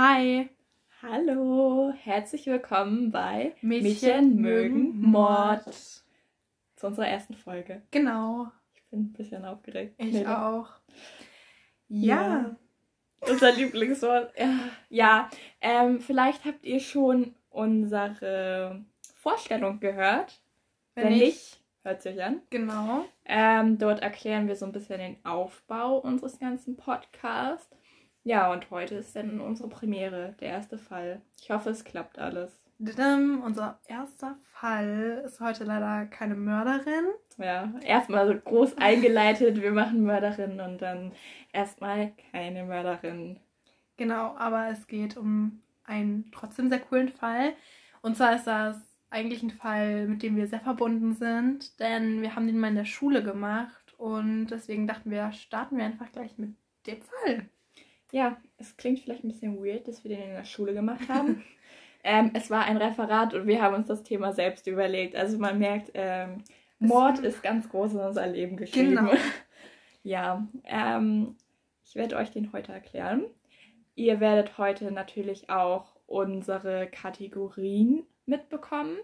Hi. Hallo, herzlich willkommen bei Mädchen mögen Mord. Zu unserer ersten Folge. Genau. Ich bin ein bisschen aufgeregt. Ich Nee, auch. Ja. Unser Lieblingswort. Ja, ja ähm, vielleicht habt ihr schon unsere Vorstellung gehört. Wenn, nicht, hört sich an. Genau. Ähm, dort erklären wir so ein bisschen den Aufbau unseres ganzen Podcasts. Ja, und heute ist dann unsere Premiere, der erste Fall. Ich hoffe, es klappt alles. Unser erster Fall ist heute leider keine Mörderin. Ja, erstmal so groß eingeleitet, wir machen Mörderin und dann erstmal keine Mörderin. Genau, aber es geht um einen trotzdem sehr coolen Fall. Und zwar ist das eigentlich ein Fall, mit dem wir sehr verbunden sind, denn wir haben den mal in der Schule gemacht und deswegen dachten wir, starten wir einfach gleich mit dem Fall. Ja, es klingt vielleicht ein bisschen weird, dass wir den in der Schule gemacht haben. ähm, es war ein Referat und wir haben uns das Thema selbst überlegt. Also man merkt, ähm, Mord ist ganz groß in unser Leben geschrieben. Genau. ja, ähm, ich werde euch den heute erklären. Ihr werdet heute natürlich auch unsere Kategorien mitbekommen.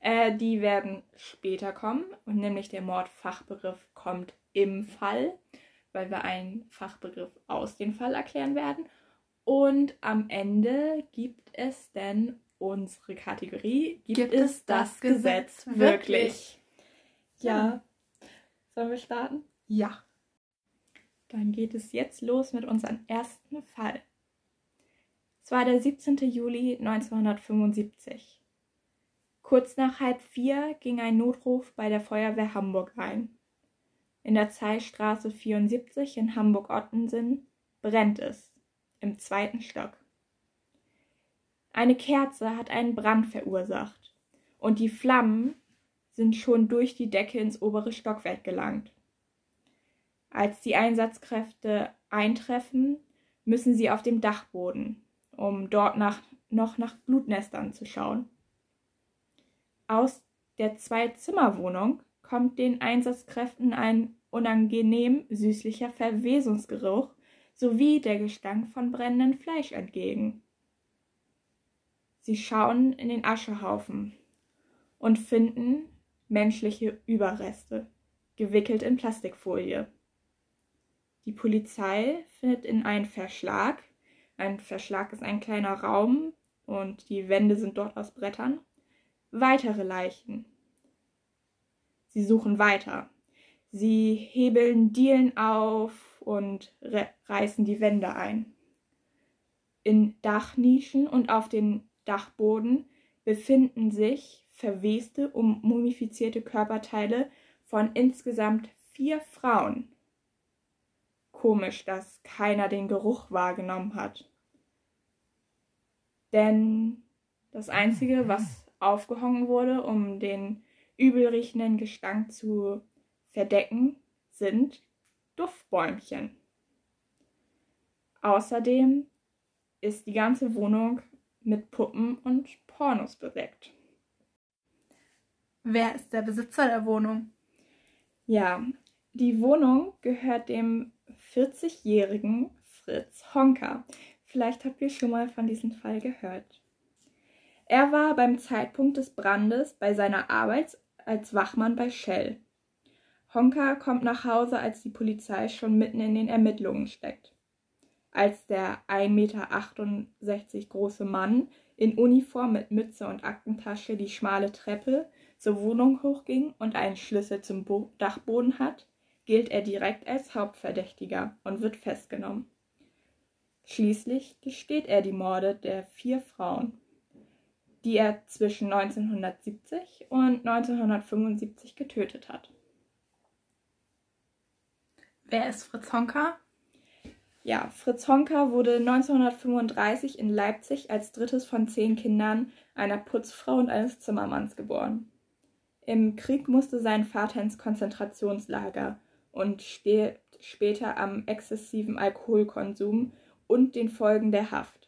Äh, die werden später kommen und nämlich der Mordfachbegriff kommt im Fall, weil wir einen Fachbegriff aus dem Fall erklären werden. Und am Ende gibt es dann unsere Kategorie, gibt, es das, Gesetz wirklich? Ja. Sollen wir starten? Ja. Dann geht es jetzt los mit unserem ersten Fall. Es war der 17. Juli 1975. Kurz nach halb vier ging ein Notruf bei der Feuerwehr Hamburg ein. In der Zeilstraße 74 in Hamburg-Ottensen brennt es im zweiten Stock. Eine Kerze hat einen Brand verursacht und die Flammen sind schon durch die Decke ins obere Stockwerk gelangt. Als die Einsatzkräfte eintreffen, müssen sie auf dem Dachboden, um dort nach, noch nach Blutnestern zu schauen. Aus der Zwei-Zimmer-Wohnung kommt den Einsatzkräften ein unangenehm süßlicher Verwesungsgeruch sowie der Gestank von brennendem Fleisch entgegen. Sie schauen in den Aschehaufen und finden menschliche Überreste, gewickelt in Plastikfolie. Die Polizei findet in einen Verschlag, ein Verschlag ist ein kleiner Raum und die Wände sind dort aus Brettern, weitere Leichen. Sie suchen weiter. Sie hebeln Dielen auf und reißen die Wände ein. In Dachnischen und auf dem Dachboden befinden sich verweste und mumifizierte Körperteile von insgesamt vier Frauen. Komisch, dass keiner den Geruch wahrgenommen hat. Denn das Einzige, was aufgehangen wurde, um den übelriechenden Gestank zu verdecken, sind Duftbäumchen. Außerdem ist die ganze Wohnung mit Puppen und Pornos bedeckt. Wer ist der Besitzer der Wohnung? Ja, die Wohnung gehört dem 40-jährigen Fritz Honka. Vielleicht habt ihr schon mal von diesem Fall gehört. Er war beim Zeitpunkt des Brandes bei seiner Arbeit als Wachmann bei Shell. Honka kommt nach Hause, als die Polizei schon mitten in den Ermittlungen steckt. Als der 1,68 Meter große Mann in Uniform mit Mütze und Aktentasche die schmale Treppe zur Wohnung hochging und einen Schlüssel zum Bo Dachboden hat, gilt er direkt als Hauptverdächtiger und wird festgenommen. Schließlich gesteht er die Morde der vier Frauen, die er zwischen 1970 und 1975 getötet hat. Wer ist Fritz Honka? Ja, Fritz Honka wurde 1935 in Leipzig als drittes von zehn Kindern einer Putzfrau und eines Zimmermanns geboren. Im Krieg musste sein Vater ins Konzentrationslager und stirbt später am exzessiven Alkoholkonsum und den Folgen der Haft.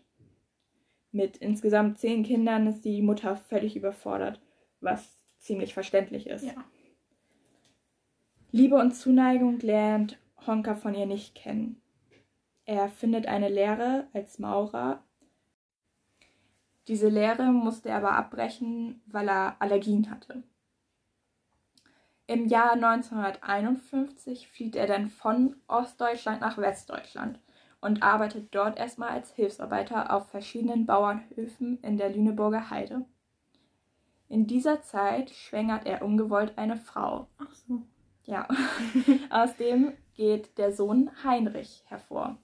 Mit insgesamt zehn Kindern ist die Mutter völlig überfordert, was ziemlich verständlich ist. Ja. Liebe und Zuneigung lernt Honka von ihr nicht kennen. Er findet eine Lehre als Maurer, Diese Lehre musste er aber abbrechen, weil er Allergien hatte. Im Jahr 1951 flieht er dann von Ostdeutschland nach Westdeutschland und arbeitet dort erstmal als Hilfsarbeiter auf verschiedenen Bauernhöfen in der Lüneburger Heide. In dieser Zeit schwängert er ungewollt eine Frau. Ach so. Ja. Aus dem geht der Sohn Heinrich hervor.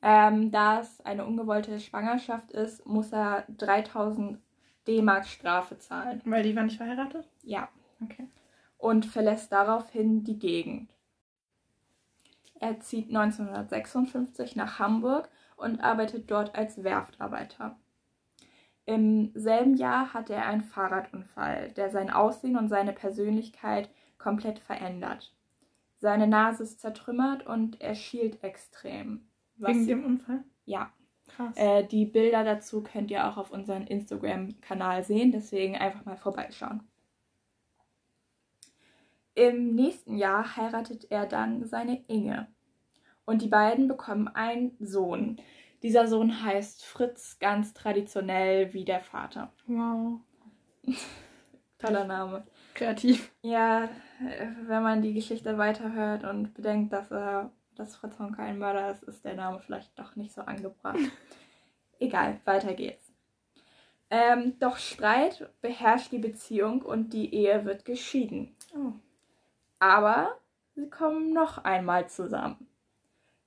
Ähm, da es eine ungewollte Schwangerschaft ist, muss er 3000 D-Mark Strafe zahlen. Weil die war nicht verheiratet? Ja. Okay. Und verlässt daraufhin die Gegend. Er zieht 1956 nach Hamburg und arbeitet dort als Werftarbeiter. Im selben Jahr hat er einen Fahrradunfall, der sein Aussehen und seine Persönlichkeit komplett verändert. Seine Nase ist zertrümmert und er schielt extrem. Wegen dem Unfall? Ja. Krass. Äh, die Bilder dazu könnt ihr auch auf unserem Instagram-Kanal sehen, deswegen einfach mal vorbeischauen. Im nächsten Jahr heiratet er dann seine Inge. Und die beiden bekommen einen Sohn. Dieser Sohn heißt Fritz, ganz traditionell wie der Vater. wow. Toller Name. Kreativ. Ja, wenn man die Geschichte weiterhört und bedenkt, dass, äh, dass Fritz Honka ein Mörder ist, ist der Name vielleicht doch nicht so angebracht. Egal, weiter geht's. Ähm, doch Streit beherrscht die Beziehung und die Ehe wird geschieden. Oh. Aber sie kommen noch einmal zusammen.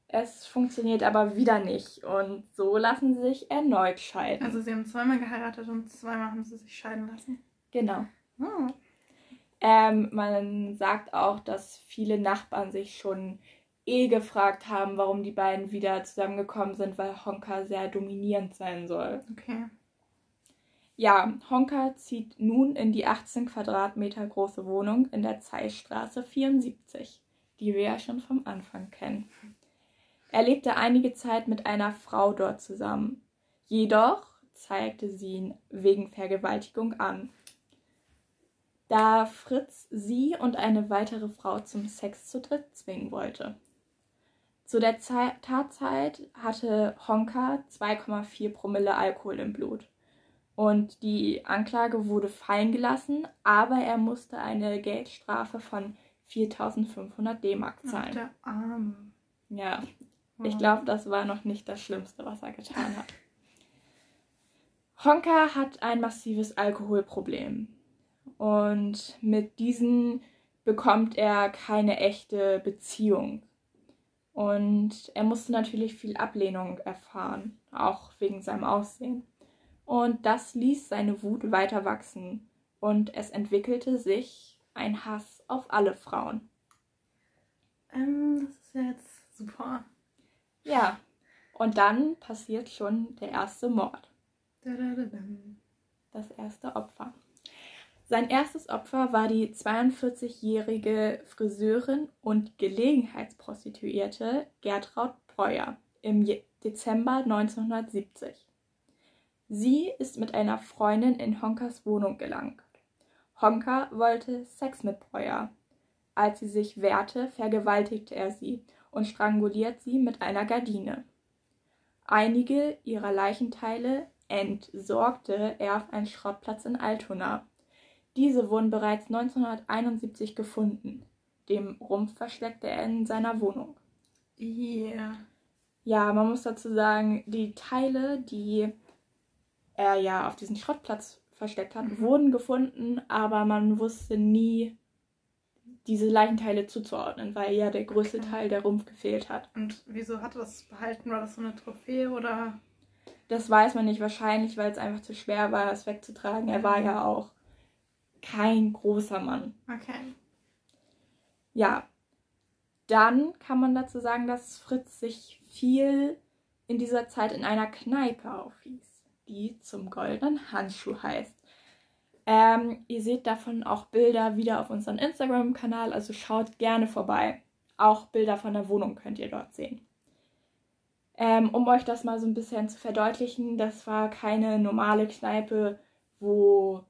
Es funktioniert aber wieder nicht und so lassen sie sich erneut scheiden. Also sie haben zweimal geheiratet und zweimal haben sie sich scheiden lassen. genau. Oh. Ähm, man sagt auch, dass viele Nachbarn sich schon eh gefragt haben, warum die beiden wieder zusammengekommen sind, weil Honka sehr dominierend sein soll. Okay. Ja, Honka zieht nun in die 18 Quadratmeter große Wohnung in der Zeilstraße 74, die wir ja schon vom Anfang kennen. Er lebte einige Zeit mit einer Frau dort zusammen. Jedoch zeigte sie ihn wegen Vergewaltigung an. Da Fritz sie und eine weitere Frau zum Sex zu dritt zwingen wollte. Zu der Zei- Tatzeit hatte Honka 2,4 Promille Alkohol im Blut. Und die Anklage wurde fallen gelassen, aber er musste eine Geldstrafe von 4500 D-Mark Ach, zahlen. der Arme. Ja, ich Wow. glaube, das war noch nicht das Schlimmste, was er getan hat. Honka hat ein massives Alkoholproblem. Und mit diesen bekommt er keine echte Beziehung. Und er musste natürlich viel Ablehnung erfahren, auch wegen seinem Aussehen. Und das ließ seine Wut weiter wachsen. Und es entwickelte sich ein Hass auf alle Frauen. Ähm, das ist ja jetzt super. Ja, und dann passiert schon der erste Mord, das erste Opfer. Sein erstes Opfer war die 42-jährige Friseurin und Gelegenheitsprostituierte Gertraud Breuer im Dezember 1970. Sie ist mit einer Freundin in Honkas Wohnung gelangt. Honka wollte Sex mit Breuer. Als sie sich wehrte, vergewaltigte er sie und stranguliert sie mit einer Gardine. Einige ihrer Leichenteile entsorgte er auf einen Schrottplatz in Altona. Diese wurden bereits 1971 gefunden. Den Rumpf versteckte er in seiner Wohnung. Yeah. Ja, man muss dazu sagen, die Teile, die er ja auf diesen Schrottplatz versteckt hat, Mhm. wurden gefunden, aber man wusste nie, diese Leichenteile zuzuordnen, weil ja der größte Okay. Teil der Rumpf gefehlt hat. Und wieso hat er das behalten? War das so eine Trophäe oder? Das weiß man nicht wahrscheinlich, weil es einfach zu schwer war, es wegzutragen. Er war ja auch kein großer Mann. Okay. Ja, dann kann man dazu sagen, dass Fritz sich viel in dieser Zeit in einer Kneipe aufwies, die zum goldenen Handschuh heißt. Ähm, ihr seht davon auch Bilder wieder auf unserem Instagram-Kanal, also schaut gerne vorbei. Auch Bilder von der Wohnung könnt ihr dort sehen. Ähm, um euch das mal so ein bisschen zu verdeutlichen, das war keine normale Kneipe, wo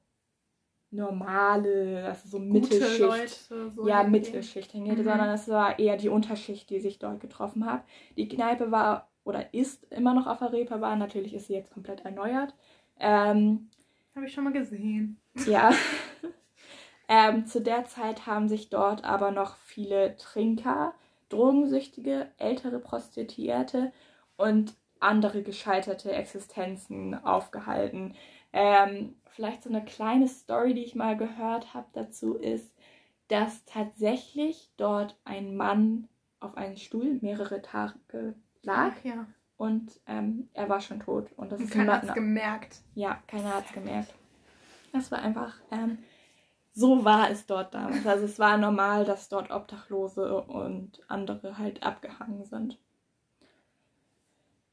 normale, also so Gute Mittelschicht Leute. So ja. Mittelschicht hingeht, Mhm. sondern es war eher die Unterschicht, die sich dort getroffen hat. Die Kneipe war oder ist immer noch auf der Reeperbahn, natürlich ist sie jetzt komplett erneuert. Ähm, Habe ich schon mal gesehen. ja. ähm, zu der Zeit haben sich dort aber noch viele Trinker, Drogensüchtige, ältere Prostituierte und andere gescheiterte Existenzen aufgehalten. Ähm, vielleicht so eine kleine Story, die ich mal gehört habe dazu ist, dass tatsächlich dort ein Mann auf einem Stuhl mehrere Tage lag Ach ja. und ähm, er war schon tot. Und das Und ist keiner hat es gemerkt. ja, keiner hat es gemerkt. Das war einfach, ähm, so war es dort damals. Also es war normal, dass dort Obdachlose und andere halt abgehangen sind.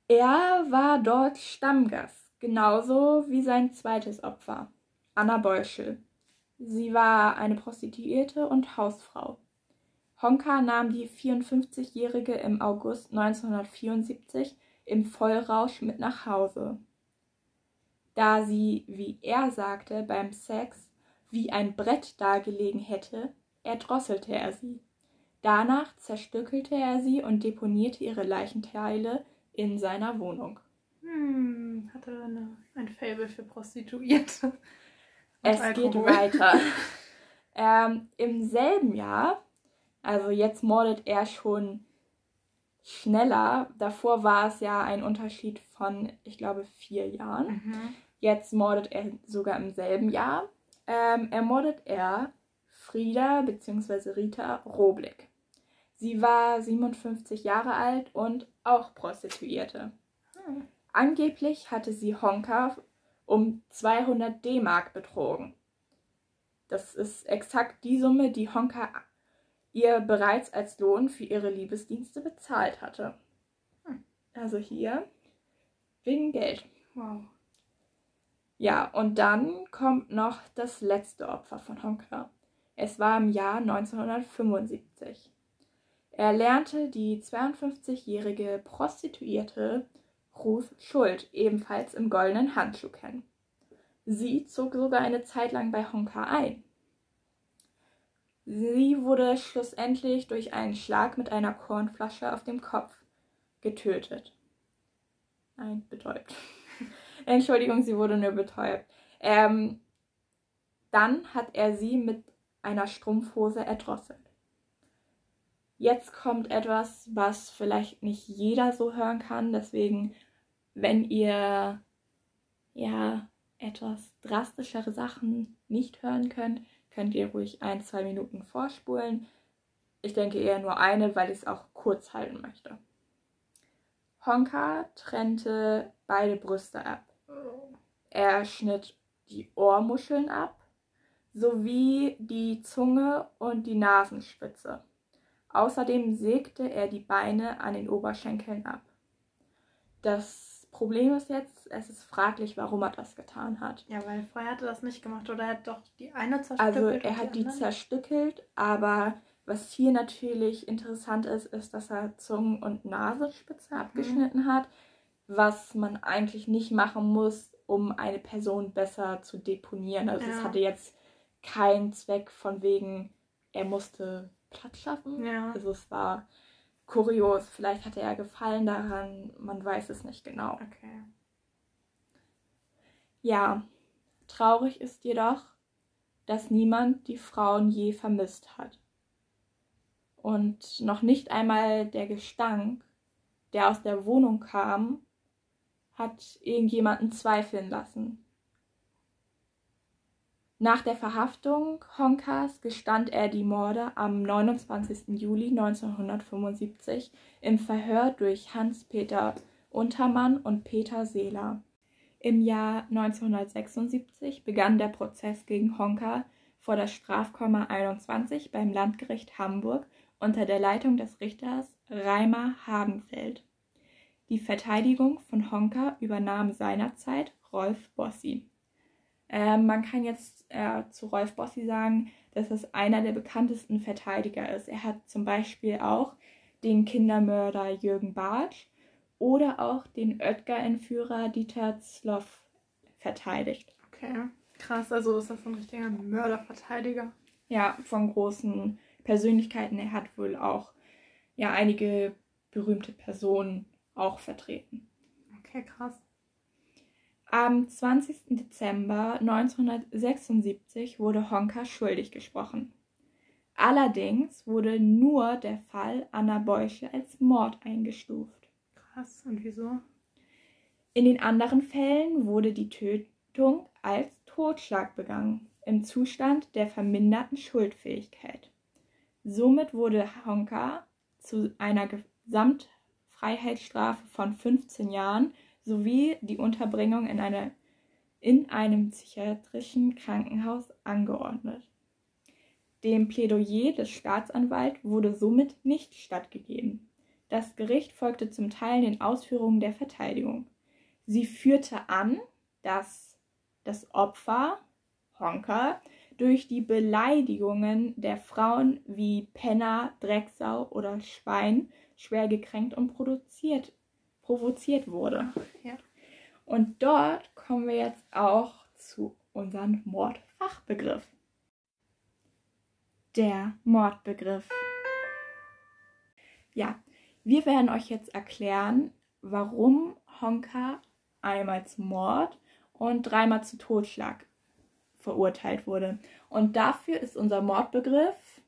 Er war dort Stammgast, genauso wie sein zweites Opfer, Anna Beuschel. Sie war eine Prostituierte und Hausfrau. Honka nahm die 54-Jährige im August 1974 im Vollrausch mit nach Hause da sie, wie er sagte, beim Sex wie ein Brett dagelegen hätte, erdrosselte er sie. Danach zerstückelte er sie und deponierte ihre Leichenteile in seiner Wohnung. Hm, hatte eine, ein Fable für Prostituierte. Es Alkohol. geht weiter. ähm, Im selben Jahr, also jetzt mordet er schon schneller. Davor war es ja ein Unterschied von, ich glaube, vier Jahren. Mhm. Jetzt mordet er sogar im selben Jahr. Ähm, ermordet er Frieda bzw. Rita Roblick. Sie war 57 Jahre alt und auch Prostituierte. Hm. Angeblich hatte sie Honka um 200 D-Mark betrogen. Das ist exakt die Summe, die Honka ihr bereits als Lohn für ihre Liebesdienste bezahlt hatte. Also hier wegen Geld. Wow. Ja, und dann kommt noch das letzte Opfer von Honka. Es war im Jahr 1975. Er lernte die 52-jährige Prostituierte Ruth Schuld ebenfalls im goldenen Handschuh kennen. Sie zog sogar eine Zeit lang bei Honka ein. Sie wurde schlussendlich durch einen Schlag mit einer Kornflasche auf dem Kopf getötet. Nein, betäubt. Entschuldigung, sie wurde nur betäubt. Ähm, dann hat er sie mit einer Strumpfhose erdrosselt. Jetzt kommt etwas, was vielleicht nicht jeder so hören kann. Deswegen, wenn ihr ja etwas drastischere Sachen nicht hören könnt, könnt ihr ruhig ein, zwei Minuten vorspulen. Ich denke eher nur eine, weil ich es auch kurz halten möchte. Honka trennte beide Brüste ab. Er schnitt die Ohrmuscheln ab, sowie die Zunge und die Nasenspitze. Außerdem sägte er die Beine an den Oberschenkeln ab. Das Problem ist jetzt, es ist fraglich, warum er das getan hat. Ja, weil vorher hat er das nicht gemacht. Oder er hat doch die eine zerstückelt. Also er hat die andere? zerstückelt, aber was hier natürlich interessant ist, ist, dass er Zungen- und Nasenspitze Mhm. abgeschnitten hat, was man eigentlich nicht machen muss, um eine Person besser zu deponieren. Also es Ja. hatte jetzt keinen Zweck von wegen, er musste Platz schaffen. Ja. Also es war kurios. Vielleicht hatte er Gefallen daran, man weiß es nicht genau. Okay. Ja, traurig ist jedoch, dass niemand die Frauen je vermisst hat. Und noch nicht einmal der Gestank, der aus der Wohnung kam, hat irgendjemanden zweifeln lassen. Nach der Verhaftung Honkas gestand er die Morde am 29. Juli 1975 im Verhör durch Hans-Peter Untermann und Peter Seeler. Im Jahr 1976 begann der Prozess gegen Honka vor der Strafkammer 21 beim Landgericht Hamburg unter der Leitung des Richters Reimer Hagenfeld. Die Verteidigung von Honka übernahm seinerzeit Rolf Bossi. Ähm, man kann jetzt äh, zu Rolf Bossi sagen, dass es einer der bekanntesten Verteidiger ist. Er hat zum Beispiel auch den Kindermörder Jürgen Bartsch oder auch den Oetker-Entführer Dieter Zloff verteidigt. Okay. Krass, also ist das ein richtiger Mörderverteidiger. Ja, von großen Persönlichkeiten. Er hat wohl auch ja einige berühmte Personen auch vertreten. Okay, krass. Am 20. Dezember 1976 wurde Honka schuldig gesprochen. Allerdings wurde nur der Fall Anna Beusche als Mord eingestuft. Krass, und wieso? In den anderen Fällen wurde die Tötung als Totschlag begangen, im Zustand der verminderten Schuldfähigkeit. Somit wurde Honka zu einer Gesamtfreiheitsstrafe von 15 Jahren sowie die Unterbringung in, eine, in einem psychiatrischen Krankenhaus angeordnet. Dem Plädoyer des Staatsanwalts wurde somit nicht stattgegeben. Das Gericht folgte zum Teil den Ausführungen der Verteidigung. Sie führte an, dass das Opfer, Honker, durch die Beleidigungen der Frauen wie Penner, Drecksau oder Schwein schwer gekränkt und produziert, provoziert wurde. Und dort kommen wir jetzt auch zu unserem Mordfachbegriff. Der Mordbegriff. Ja, wir werden euch jetzt erklären, warum Honka einmal zum Mord und dreimal zu Totschlag verurteilt wurde. Und dafür ist unser Mordbegriff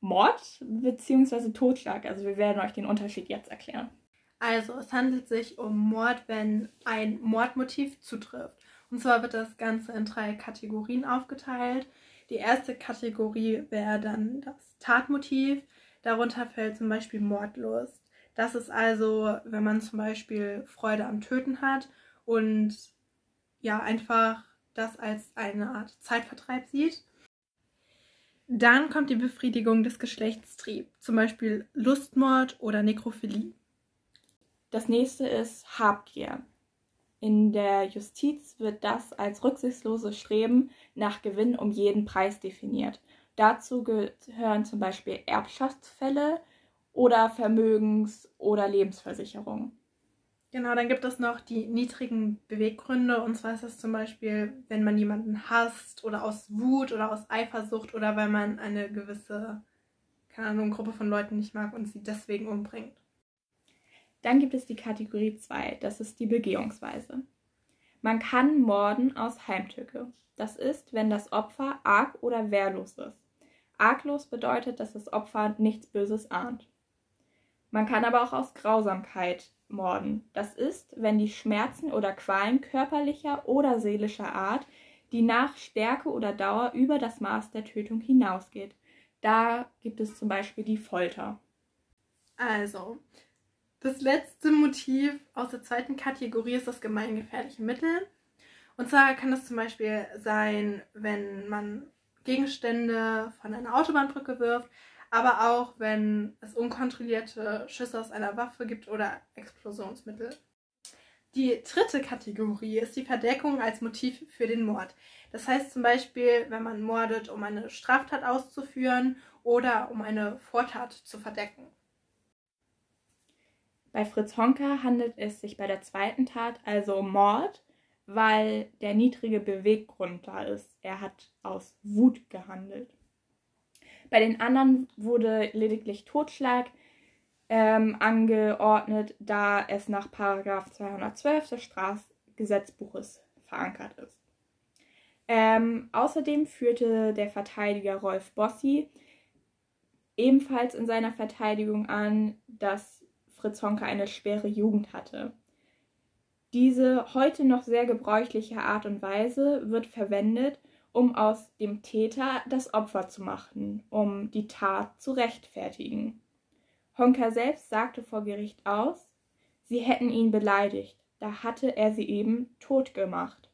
Mord bzw. Totschlag. Also wir werden euch den Unterschied jetzt erklären. Also es handelt sich um Mord, wenn ein Mordmotiv zutrifft. Und zwar wird das Ganze in drei Kategorien aufgeteilt. Die erste Kategorie wäre dann das Tatmotiv. Darunter fällt zum Beispiel Mordlust. Das ist also, wenn man zum Beispiel Freude am Töten hat und ja, einfach das als eine Art Zeitvertreib sieht. Dann kommt die Befriedigung des Geschlechtstriebs, zum Beispiel Lustmord oder Nekrophilie. Das nächste ist Habgier. In der Justiz wird das als rücksichtsloses Streben nach Gewinn um jeden Preis definiert. Dazu gehören zum Beispiel Erbschaftsfälle oder Vermögens- oder Lebensversicherungen. Genau, dann gibt es noch die niedrigen Beweggründe. Und zwar ist das zum Beispiel, wenn man jemanden hasst oder aus Wut oder aus Eifersucht oder weil man eine gewisse, keine Ahnung, Gruppe von Leuten nicht mag und sie deswegen umbringt. Dann gibt es die Kategorie 2, das ist die Begehungsweise. Man kann morden aus Heimtücke. Das ist, wenn das Opfer arg oder wehrlos ist. Arglos bedeutet, dass das Opfer nichts Böses ahnt. Man kann aber auch aus Grausamkeit morden. Das ist, wenn die Schmerzen oder Qualen körperlicher oder seelischer Art, die nach Stärke oder Dauer über das Maß der Tötung hinausgeht. Da gibt es zum Beispiel die Folter. Also, das letzte Motiv aus der zweiten Kategorie ist das gemeingefährliche Mittel. Und zwar kann es zum Beispiel sein, wenn man Gegenstände von einer Autobahnbrücke wirft, aber auch wenn es unkontrollierte Schüsse aus einer Waffe gibt oder Explosionsmittel. Die dritte Kategorie ist die Verdeckung als Motiv für den Mord. Das heißt zum Beispiel, wenn man mordet, um eine Straftat auszuführen oder um eine Vortat zu verdecken. Bei Fritz Honka handelt es sich bei der zweiten Tat also um Mord, weil der niedrige Beweggrund da ist. Er hat aus Wut gehandelt. Bei den anderen wurde lediglich Totschlag ähm, angeordnet, da es nach 212 des Strafgesetzbuches verankert ist. Ähm, außerdem führte der Verteidiger Rolf Bossi ebenfalls in seiner Verteidigung an, dass Fritz Honka eine schwere Jugend hatte. Diese heute noch sehr gebräuchliche Art und Weise wird verwendet, um aus dem Täter das Opfer zu machen, um die Tat zu rechtfertigen. Honka selbst sagte vor Gericht aus, sie hätten ihn beleidigt, da hatte er sie eben tot gemacht.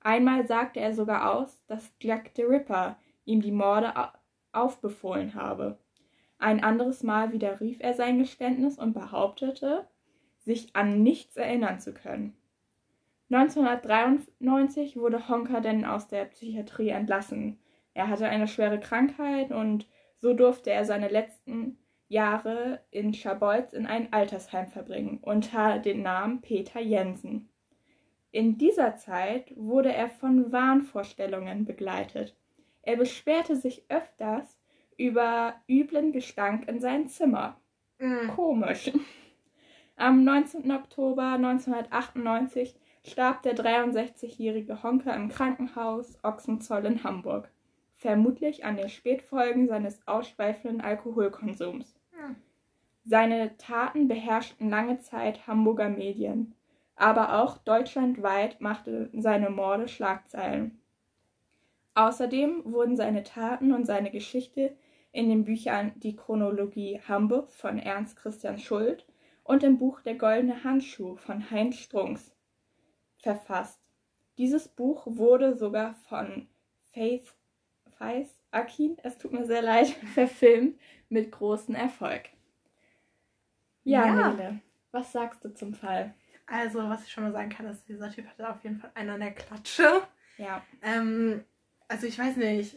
Einmal sagte er sogar aus, dass Jack the Ripper ihm die Morde aufbefohlen habe. Ein anderes Mal widerrief er sein Geständnis und behauptete, sich an nichts erinnern zu können. 1993 wurde Honka denn aus der Psychiatrie entlassen. Er hatte eine schwere Krankheit und so durfte er seine letzten Jahre in Schabolz in ein Altersheim verbringen, unter dem Namen Peter Jensen. In dieser Zeit wurde er von Wahnvorstellungen begleitet. Er beschwerte sich öfters über üblen Gestank in sein Zimmer. Mm. Komisch. Am 19. Oktober 1998 starb der 63-jährige Honker im Krankenhaus Ochsenzoll in Hamburg, vermutlich an den Spätfolgen seines ausschweifenden Alkoholkonsums. Ja. Seine Taten beherrschten lange Zeit Hamburger Medien, aber auch deutschlandweit machte seine Morde Schlagzeilen. Außerdem wurden seine Taten und seine Geschichte in den Büchern Die Chronologie Hamburgs von Ernst Christian Schuld und im Buch Der goldene Handschuh von Heinz Strunks verfasst. Dieses Buch wurde sogar von Faith Faith Akin, es tut mir sehr leid, verfilmt mit großem Erfolg. Ja, Ja. Nele, was sagst du zum Fall? Also, was ich schon mal sagen kann, ist, dieser Typ hatte auf jeden Fall einen an der Klatsche. Ja, Ähm, also ich weiß nicht,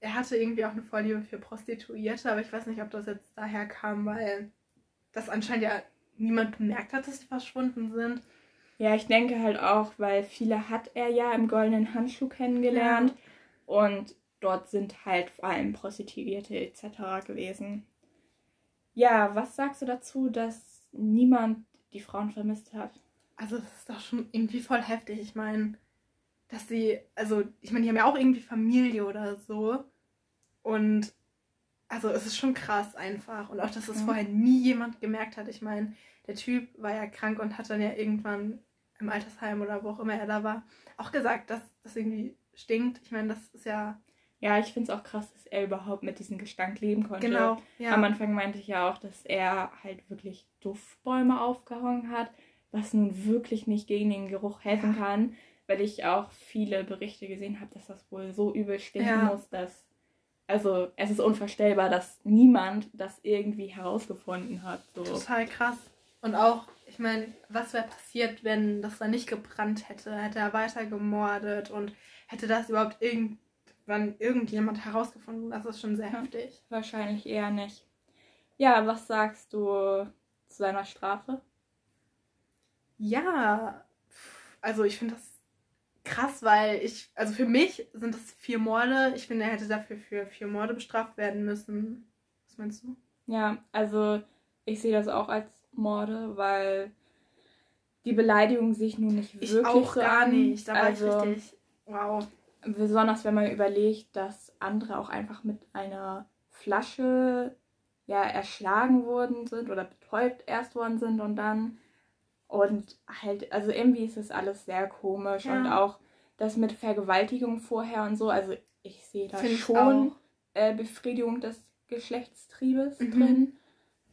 er hatte irgendwie auch eine Vorliebe für Prostituierte, aber ich weiß nicht, ob das jetzt daher kam, weil das anscheinend ja niemand bemerkt hat, dass sie verschwunden sind. Ja, ich denke halt auch, weil viele hat er ja im goldenen Handschuh kennengelernt und dort sind halt vor allem Prostituierte etc. gewesen. Ja, was sagst du dazu, dass niemand die Frauen vermisst hat? Also das ist doch schon irgendwie voll heftig. Ich meine, dass sie, also ich meine, die haben ja auch irgendwie Familie oder so. Und also es ist schon krass einfach. Und auch, dass es Mhm. vorher nie jemand gemerkt hat. Ich meine, der Typ war ja krank und hat dann ja irgendwann im Altersheim oder wo auch immer er da war, auch gesagt, dass das irgendwie stinkt. Ich meine, das ist ja Ja, ich finde es auch krass, dass er überhaupt mit diesem Gestank leben konnte. genau. Ja. Am Anfang meinte ich ja auch, dass er halt wirklich Duftbäume aufgehangen hat, was nun wirklich nicht gegen den Geruch helfen Ja. kann, weil ich auch viele Berichte gesehen habe, dass das wohl so übel stinken Ja. muss, dass. Also, es ist unvorstellbar, dass niemand das irgendwie herausgefunden hat. So. Total krass. Und auch, ich meine, was wäre passiert, wenn das dann nicht gebrannt hätte? Hätte er weiter gemordet und hätte das überhaupt irgendwann irgendjemand herausgefunden? Das ist schon sehr Ja. heftig. Wahrscheinlich eher nicht. Ja, was sagst du zu seiner Strafe? Ja, also ich finde das krass, weil ich, also für mich sind das vier Morde. Ich finde, er hätte dafür für vier Morde bestraft werden müssen. Was meinst du? Ja, also ich sehe das auch als Morde, weil die Beleidigung sich nun nicht Ich wirklich auch gar an. nicht. Da war also, ich richtig. Wow. Besonders wenn man überlegt, dass andere auch einfach mit einer Flasche ja erschlagen worden sind oder betäubt erst worden sind und dann und halt, also irgendwie ist es alles sehr komisch Ja. und auch das mit Vergewaltigung vorher und so, also ich sehe da Finde ich schon äh, Befriedigung des Geschlechtstriebes Mhm. drin.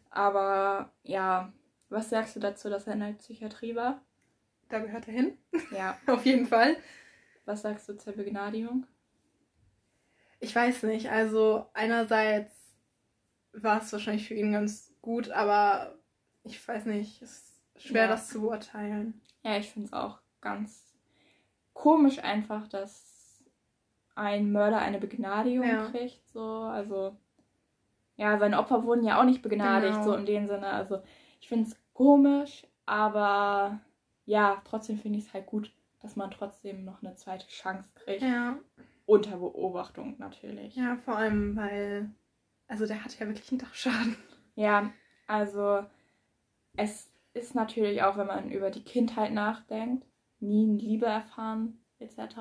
Aber ja, was sagst du dazu, dass er in der Psychiatrie war? Da gehört er hin. Ja, Auf jeden Fall. was sagst du zur Begnadigung? Ich weiß nicht. Also einerseits war es wahrscheinlich für ihn ganz gut, aber ich weiß nicht. Es schwer, Ja. das zu beurteilen. Ja, ich finde es auch ganz komisch einfach, dass ein Mörder eine Begnadigung Ja. kriegt. So, also ja, seine Opfer wurden ja auch nicht begnadigt, Genau. so in dem Sinne. Also ich finde es komisch, aber ja, trotzdem finde ich es halt gut, dass man trotzdem noch eine zweite Chance kriegt. Ja. Unter Beobachtung natürlich. Ja, vor allem, weil. Also der hat ja wirklich einen Dachschaden. Ja, also es ist natürlich auch, wenn man über die Kindheit nachdenkt, nie Liebe erfahren etc.,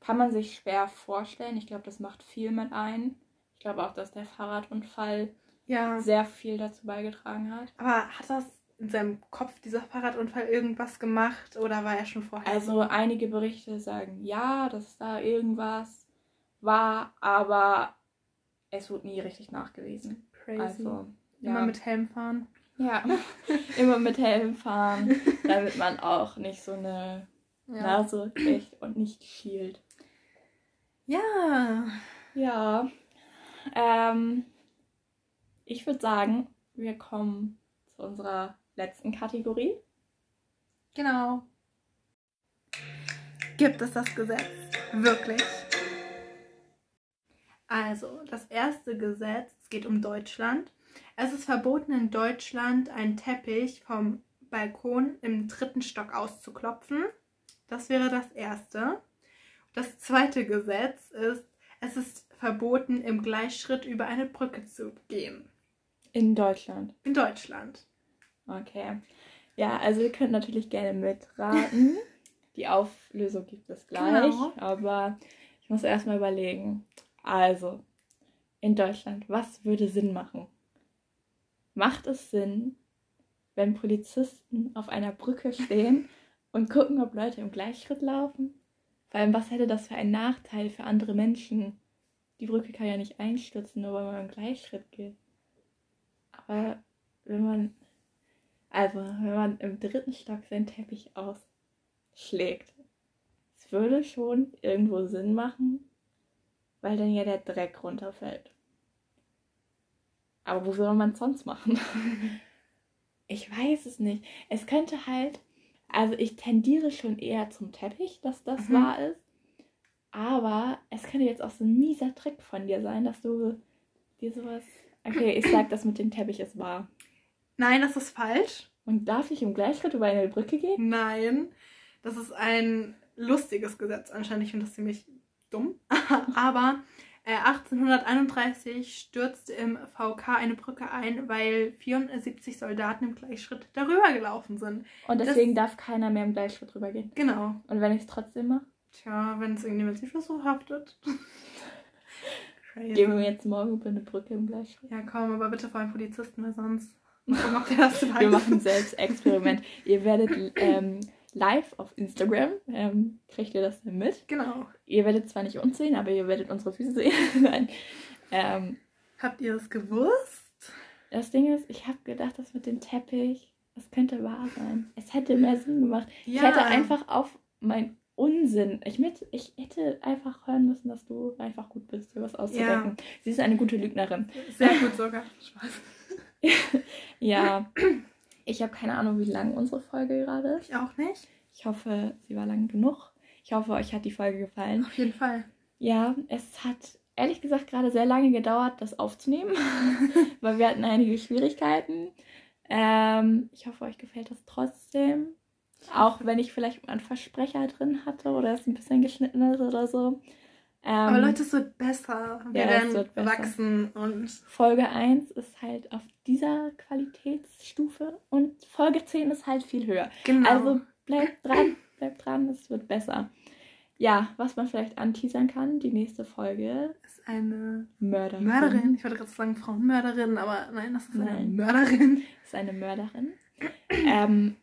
kann man sich schwer vorstellen. Ich glaube, das macht viel mit ein. Ich glaube auch, dass der Fahrradunfall Ja. sehr viel dazu beigetragen hat. Aber hat das in seinem Kopf, dieser Fahrradunfall, irgendwas gemacht oder war er schon vorher? Also einige Berichte sagen ja, dass da irgendwas war, aber es wurde nie richtig nachgewiesen. crazy. Also Immer ja. mit Helm fahren. Ja, immer mit Helm fahren, damit man auch nicht so eine Nase kriegt und nicht schielt. Ja. Ja, ähm, ich würde sagen, wir kommen zu unserer letzten Kategorie. Genau. Gibt es das Gesetz wirklich? Also, das erste Gesetz, es geht um Deutschland. Es ist verboten in Deutschland, einen Teppich vom Balkon im dritten Stock auszuklopfen. Das wäre das erste. Das zweite Gesetz ist, es ist verboten, im Gleichschritt über eine Brücke zu gehen. In Deutschland. In Deutschland. Okay. Ja, also ihr könnt natürlich gerne mitraten. Die Auflösung gibt es gleich, Genau. aber ich muss erstmal überlegen. Also, in Deutschland, was würde Sinn machen? Macht es Sinn, wenn Polizisten auf einer Brücke stehen und gucken, ob Leute im Gleichschritt laufen? Vor allem, was hätte das für einen Nachteil für andere Menschen? Die Brücke kann ja nicht einstürzen, nur weil man im Gleichschritt geht. Aber wenn man, also wenn man im dritten Stock seinen Teppich ausschlägt, es würde schon irgendwo Sinn machen, weil dann ja der Dreck runterfällt. Aber wo soll man es sonst machen? ich weiß es nicht. Es könnte halt, also ich tendiere schon eher zum Teppich, dass das Mhm. wahr ist. Aber es könnte jetzt auch so ein mieser Trick von dir sein, dass du dir sowas. Okay, ich sag, das mit dem Teppich ist wahr. Nein, das ist falsch. Und darf ich im Gleichschritt über eine Brücke gehen? Nein, das ist ein lustiges Gesetz anscheinend. Ich finde das ziemlich dumm. Aber 1831 stürzte im VK eine Brücke ein, weil 74 Soldaten im Gleichschritt darüber gelaufen sind. Und Das- deswegen darf keiner mehr im Gleichschritt drüber gehen. Genau. Und wenn ich es trotzdem mache, Tja, wenn es irgendjemand nicht so haftet. Crazy. gehen wir jetzt morgen über eine Brücke im Gleichschritt. Ja, komm, aber bitte vor allem Polizisten, weil sonst. Ob der das. Wir machen selbst Experiment. ihr werdet ähm, live auf Instagram, ähm, kriegt ihr das dann mit. Genau. Ihr werdet zwar nicht uns sehen, aber ihr werdet unsere Füße sehen. Ähm, Habt ihr es gewusst? das Ding ist, ich habe gedacht, das mit dem Teppich, das könnte wahr sein. Es hätte mehr Sinn gemacht. Ich hätte einfach auf mein Unsinn, ich, mit, ich hätte einfach hören müssen, dass du einfach gut bist, dir was auszudenken. Sie ist eine gute Lügnerin. Sehr gut sogar. Spaß. Ja, ich habe keine Ahnung, wie lang unsere Folge gerade ist. Ich auch nicht. Ich hoffe, sie war lang genug. Ich hoffe, euch hat die Folge gefallen. Auf jeden Fall. Ja, es hat ehrlich gesagt gerade sehr lange gedauert, das aufzunehmen, weil wir hatten einige Schwierigkeiten. Ähm, ich hoffe, euch gefällt das trotzdem. Auch wenn ich vielleicht mal einen Versprecher drin hatte oder es ein bisschen geschnitten ist oder so. Ähm, Aber Leute, es wird besser. Wir ja, es werden wird besser. wachsen und Folge 1 ist halt auf dieser Qualitätsstufe und Folge 10 ist halt viel höher. genau. Also bleibt dran, bleibt dran, es wird besser. Ja, was man vielleicht anteasern kann, die nächste Folge ist eine Mörderin. Mörderin. Ich wollte gerade sagen Frauenmörderin, aber nein, das ist eine Nein. Mörderin. ist eine Mörderin. ähm,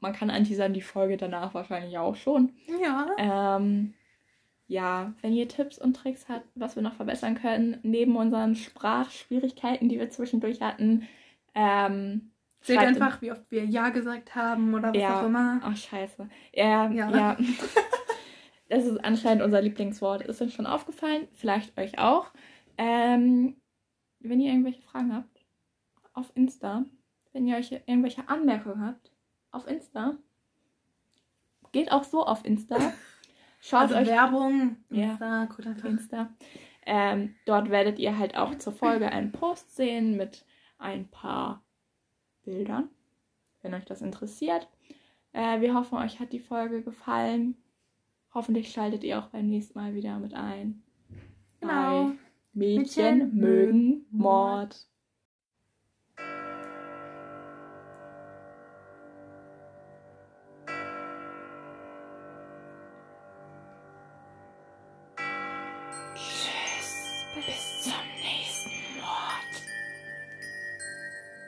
man kann anteasern die Folge danach wahrscheinlich auch schon. Ja. Ähm, ja, wenn ihr Tipps und Tricks habt, was wir noch verbessern können, neben unseren Sprachschwierigkeiten, die wir zwischendurch hatten, ähm, Seht einfach, wie oft wir Ja gesagt haben oder was Ja. auch immer. Ach, scheiße. Ja, Ja. ja. Das ist anscheinend unser Lieblingswort. Ist uns schon aufgefallen. Vielleicht euch auch. Ähm, wenn ihr irgendwelche Fragen habt, auf Insta. Wenn ihr euch irgendwelche Anmerkungen habt, auf Insta. Geht auch so auf Insta. Schaut also euch Werbung. Ja. Insta, einfach. Insta. Ähm, dort werdet ihr halt auch zur Folge einen Post sehen mit ein paar Bildern, wenn euch das interessiert. Äh, wir hoffen, euch hat die Folge gefallen. Hoffentlich schaltet ihr auch beim nächsten Mal wieder mit ein. Genau. Mädchen Mädchen mögen Mord.